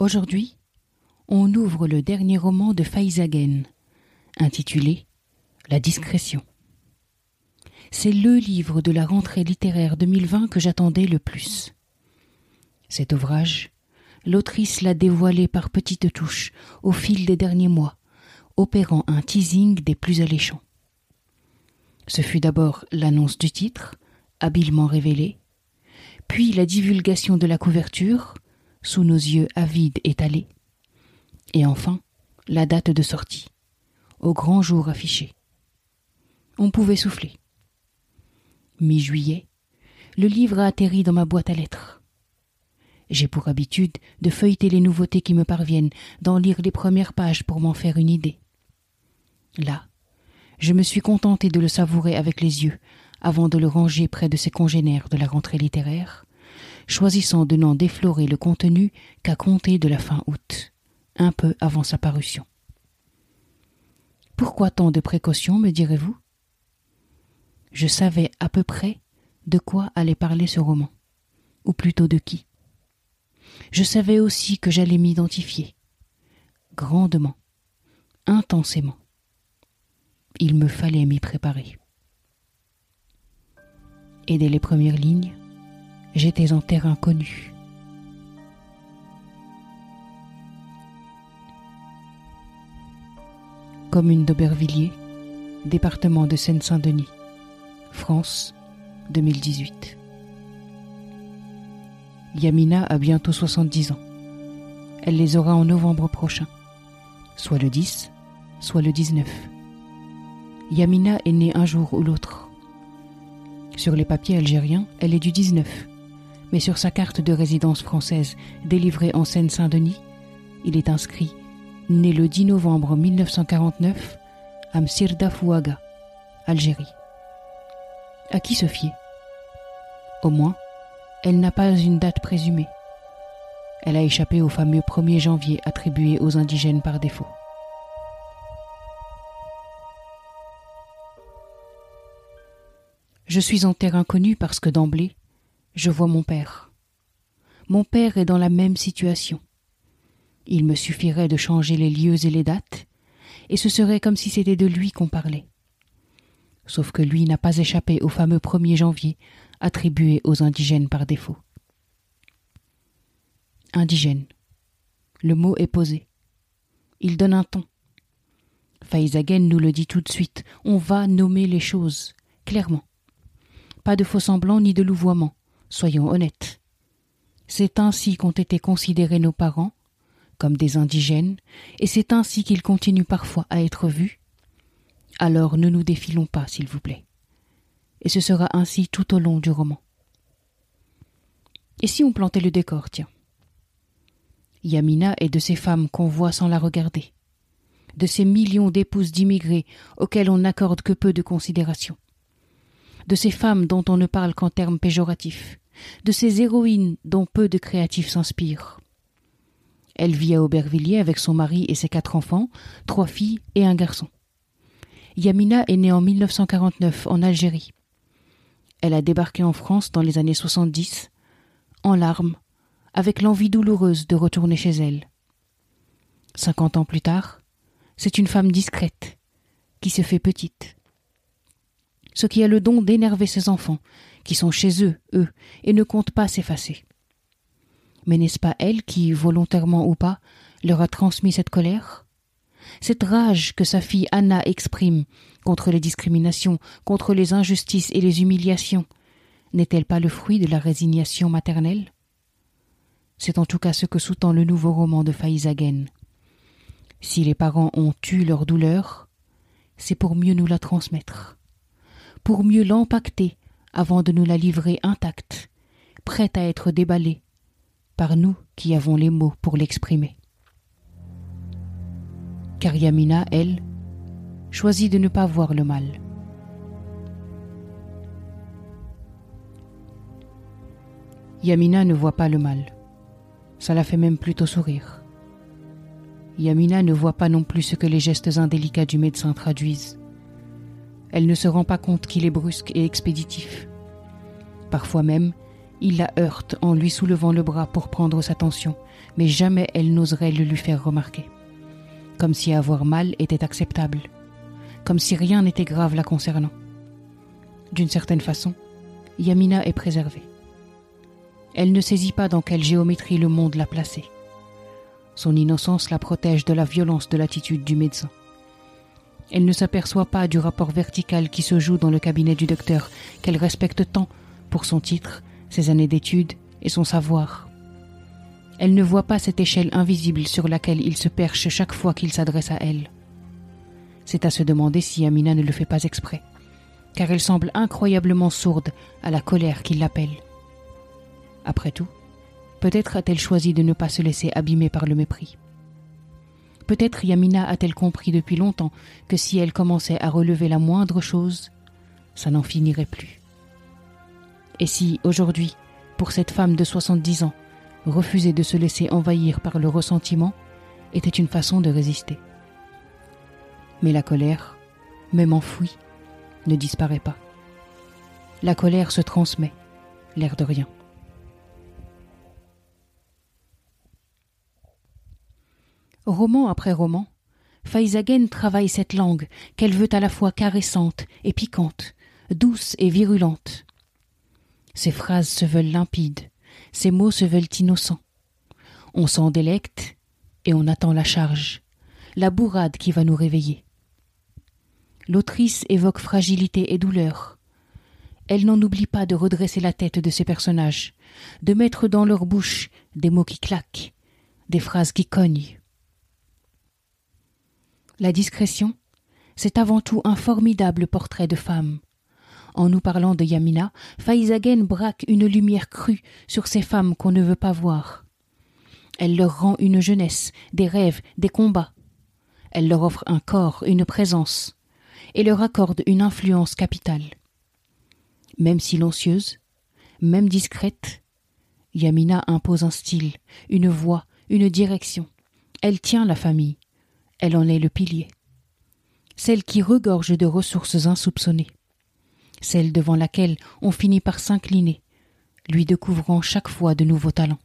Aujourd'hui, on ouvre le dernier roman de Faizagen, intitulé La discrétion. C'est le livre de la rentrée littéraire 2020 que j'attendais le plus. Cet ouvrage, l'autrice l'a dévoilé par petites touches au fil des derniers mois, opérant un teasing des plus alléchants. Ce fut d'abord l'annonce du titre, habilement révélée, puis la divulgation de la couverture, sous nos yeux avides étalés, et enfin la date de sortie, au grand jour affiché. On pouvait souffler. Mi-juillet, le livre a atterri dans ma boîte à lettres. J'ai pour habitude de feuilleter les nouveautés qui me parviennent, d'en lire les premières pages pour m'en faire une idée. Là, je me suis contenté de le savourer avec les yeux, avant de le ranger près de ses congénères de la rentrée littéraire, choisissant de n'en déflorer le contenu qu'à compter de la fin août, un peu avant sa parution. Pourquoi tant de précautions, me direz-vous? Je savais à peu près de quoi allait parler ce roman, ou plutôt de qui. Je savais aussi que j'allais m'identifier, grandement, intensément. Il me fallait m'y préparer. Et dès les premières lignes, j'étais en terrain connu. Commune d'Aubervilliers, département de Seine-Saint-Denis, France, 2018. Yamina a bientôt 70 ans. Elle les aura en novembre prochain, soit le 10, soit le 19. Yamina est née un jour ou l'autre. Sur les papiers algériens, elle est du 19, mais sur sa carte de résidence française délivrée en Seine-Saint-Denis, il est inscrit né le 10 novembre 1949 à Msirda Fouaga, Algérie. À qui se fier? Au moins, elle n'a pas une date présumée. Elle a échappé au fameux 1er janvier attribué aux indigènes par défaut. Je suis en terre inconnue parce que d'emblée, je vois mon père. Mon père est dans la même situation. Il me suffirait de changer les lieux et les dates, et ce serait comme si c'était de lui qu'on parlait. Sauf que lui n'a pas échappé au fameux 1er janvier attribué aux indigènes par défaut. Indigène. Le mot est posé. Il donne un ton. Faizagen nous le dit tout de suite. On va nommer les choses, clairement. Pas de faux semblants ni de louvoiement, soyons honnêtes. C'est ainsi qu'ont été considérés nos parents, comme des indigènes, et c'est ainsi qu'ils continuent parfois à être vus. Alors ne nous défilons pas, s'il vous plaît. Et ce sera ainsi tout au long du roman. Et si on plantait le décor, tiens Yamina est de ces femmes qu'on voit sans la regarder, de ces millions d'épouses d'immigrés auxquelles on n'accorde que peu de considération de ces femmes dont on ne parle qu'en termes péjoratifs, de ces héroïnes dont peu de créatifs s'inspirent. Elle vit à Aubervilliers avec son mari et ses quatre enfants, trois filles et un garçon. Yamina est née en 1949 en Algérie. Elle a débarqué en France dans les années 70, en larmes, avec l'envie douloureuse de retourner chez elle. Cinquante ans plus tard, c'est une femme discrète, qui se fait petite, ce qui a le don d'énerver ses enfants, qui sont chez eux, eux, et ne comptent pas s'effacer. Mais n'est-ce pas elle qui, volontairement ou pas, leur a transmis cette colère? Cette rage que sa fille Anna exprime contre les discriminations, contre les injustices et les humiliations, n'est-elle pas le fruit de la résignation maternelle? C'est en tout cas ce que sous-tend le nouveau roman de Faizagen. Si les parents ont eu leur douleur, c'est pour mieux nous la transmettre pour mieux l'empacter avant de nous la livrer intacte, prête à être déballée par nous qui avons les mots pour l'exprimer. Car Yamina, elle, choisit de ne pas voir le mal. Yamina ne voit pas le mal. Ça la fait même plutôt sourire. Yamina ne voit pas non plus ce que les gestes indélicats du médecin traduisent. Elle ne se rend pas compte qu'il est brusque et expéditif. Parfois même, il la heurte en lui soulevant le bras pour prendre sa tension, mais jamais elle n'oserait le lui faire remarquer. Comme si avoir mal était acceptable, comme si rien n'était grave la concernant. D'une certaine façon, Yamina est préservée. Elle ne saisit pas dans quelle géométrie le monde l'a placée. Son innocence la protège de la violence de l'attitude du médecin. Elle ne s'aperçoit pas du rapport vertical qui se joue dans le cabinet du docteur, qu'elle respecte tant pour son titre, ses années d'études et son savoir. Elle ne voit pas cette échelle invisible sur laquelle il se perche chaque fois qu'il s'adresse à elle. C'est à se demander si Amina ne le fait pas exprès, car elle semble incroyablement sourde à la colère qui l'appelle. Après tout, peut-être a-t-elle choisi de ne pas se laisser abîmer par le mépris. Peut-être Yamina a-t-elle compris depuis longtemps que si elle commençait à relever la moindre chose, ça n'en finirait plus. Et si, aujourd'hui, pour cette femme de 70 ans, refuser de se laisser envahir par le ressentiment était une façon de résister. Mais la colère, même enfouie, ne disparaît pas. La colère se transmet, l'air de rien. Roman après roman, Faizagen travaille cette langue qu'elle veut à la fois caressante et piquante, douce et virulente. Ses phrases se veulent limpides, ses mots se veulent innocents. On s'en délecte et on attend la charge, la bourrade qui va nous réveiller. L'autrice évoque fragilité et douleur. Elle n'en oublie pas de redresser la tête de ses personnages, de mettre dans leur bouche des mots qui claquent, des phrases qui cognent. La discrétion, c'est avant tout un formidable portrait de femme. En nous parlant de Yamina, Faizagen braque une lumière crue sur ces femmes qu'on ne veut pas voir. Elle leur rend une jeunesse, des rêves, des combats. Elle leur offre un corps, une présence, et leur accorde une influence capitale. Même silencieuse, même discrète, Yamina impose un style, une voix, une direction. Elle tient la famille, elle en est le pilier. Celle qui regorge de ressources insoupçonnées. Celle devant laquelle on finit par s'incliner, lui découvrant chaque fois de nouveaux talents.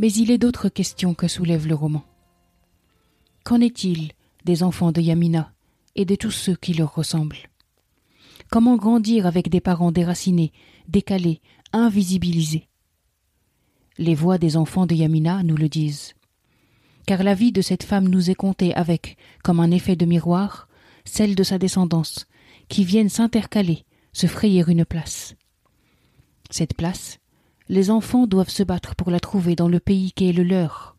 Mais il est d'autres questions que soulève le roman. Qu'en est-il des enfants de Yamina et de tous ceux qui leur ressemblent? Comment grandir avec des parents déracinés, décalés, invisibilisés? Les voix des enfants de Yamina nous le disent. Car la vie de cette femme nous est contée avec, comme un effet de miroir, celle de sa descendance, qui viennent s'intercaler, se frayer une place. Cette place, les enfants doivent se battre pour la trouver dans le pays qui est le leur.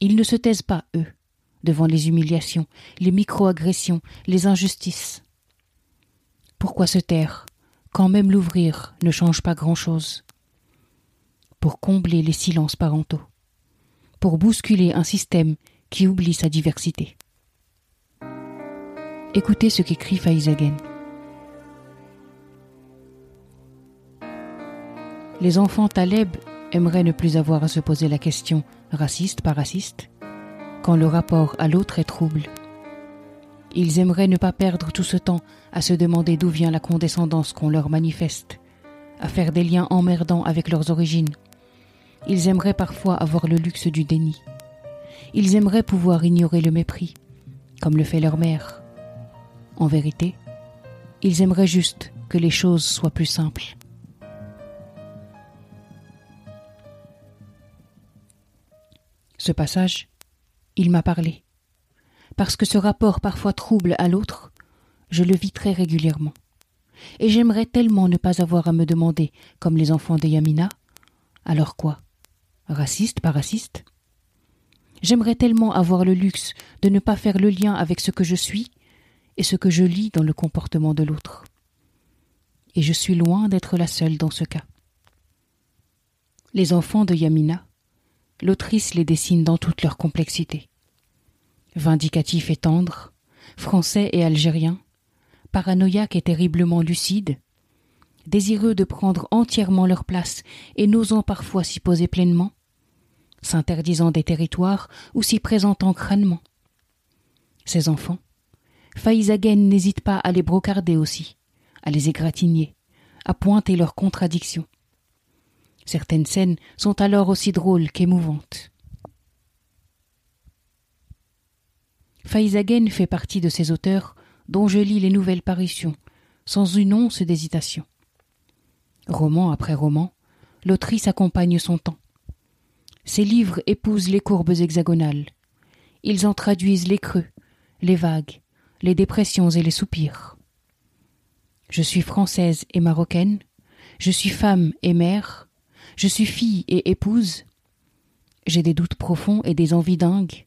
Ils ne se taisent pas, eux, devant les humiliations, les micro-agressions, les injustices. Pourquoi se taire quand même l'ouvrir ne change pas grand-chose? Pour combler les silences parentaux, pour bousculer un système qui oublie sa diversité. Écoutez ce qu'écrit Faizagen. Les enfants Taleb aimeraient ne plus avoir à se poser la question raciste par raciste quand le rapport à l'autre est trouble. Ils aimeraient ne pas perdre tout ce temps à se demander d'où vient la condescendance qu'on leur manifeste, à faire des liens emmerdants avec leurs origines. Ils aimeraient parfois avoir le luxe du déni. Ils aimeraient pouvoir ignorer le mépris, comme le fait leur mère. En vérité, ils aimeraient juste que les choses soient plus simples. Ce passage, il m'a parlé. Parce que ce rapport parfois trouble à l'autre, je le vis très régulièrement. Et j'aimerais tellement ne pas avoir à me demander, comme les enfants de Yamina, alors quoi? Raciste, pas raciste? J'aimerais tellement avoir le luxe de ne pas faire le lien avec ce que je suis et ce que je lis dans le comportement de l'autre. Et je suis loin d'être la seule dans ce cas. Les enfants de Yamina, l'autrice les dessine dans toute leur complexité. Vindicatif et tendre, français et algérien, paranoïaque et terriblement lucide, désireux de prendre entièrement leur place et n'osant parfois s'y poser pleinement, s'interdisant des territoires ou s'y présentant crânement. Ces enfants, Faïzagen n'hésite pas à les brocarder aussi, à les égratigner, à pointer leurs contradictions. Certaines scènes sont alors aussi drôles qu'émouvantes. Faïzagen fait partie de ces auteurs dont je lis les nouvelles parutions, sans une once d'hésitation. Roman après roman, l'autrice accompagne son temps. Ses livres épousent les courbes hexagonales. Ils en traduisent les creux, les vagues, les dépressions et les soupirs. Je suis française et marocaine, je suis femme et mère, je suis fille et épouse. J'ai des doutes profonds et des envies dingues,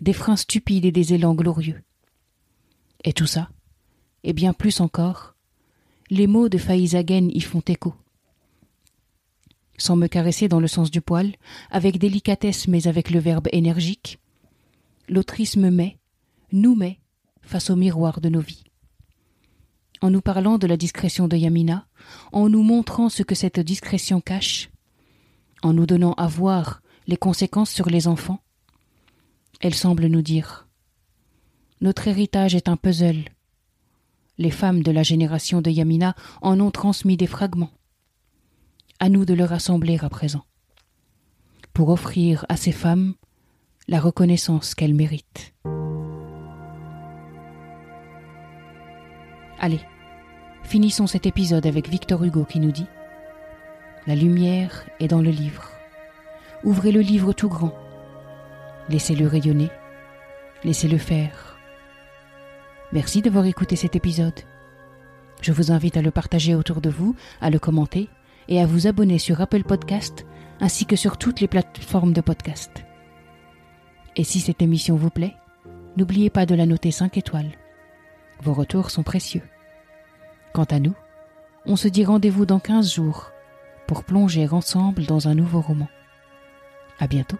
des freins stupides et des élans glorieux. Et tout ça, et bien plus encore, les mots de Faïzagen y font écho. Sans me caresser dans le sens du poil, avec délicatesse mais avec le verbe énergique, l'autrice me met, nous met, face au miroir de nos vies. En nous parlant de la discrétion de Yamina, en nous montrant ce que cette discrétion cache, en nous donnant à voir les conséquences sur les enfants, elle semble nous dire Notre héritage est un puzzle. Les femmes de la génération de Yamina en ont transmis des fragments. À nous de le rassembler à présent, pour offrir à ces femmes la reconnaissance qu'elles méritent. Allez, finissons cet épisode avec Victor Hugo qui nous dit La lumière est dans le livre. Ouvrez le livre tout grand. Laissez-le rayonner. Laissez-le faire. Merci d'avoir écouté cet épisode. Je vous invite à le partager autour de vous, à le commenter et à vous abonner sur Apple Podcast ainsi que sur toutes les plateformes de podcast. Et si cette émission vous plaît, n'oubliez pas de la noter 5 étoiles. Vos retours sont précieux. Quant à nous, on se dit rendez-vous dans 15 jours pour plonger ensemble dans un nouveau roman. À bientôt.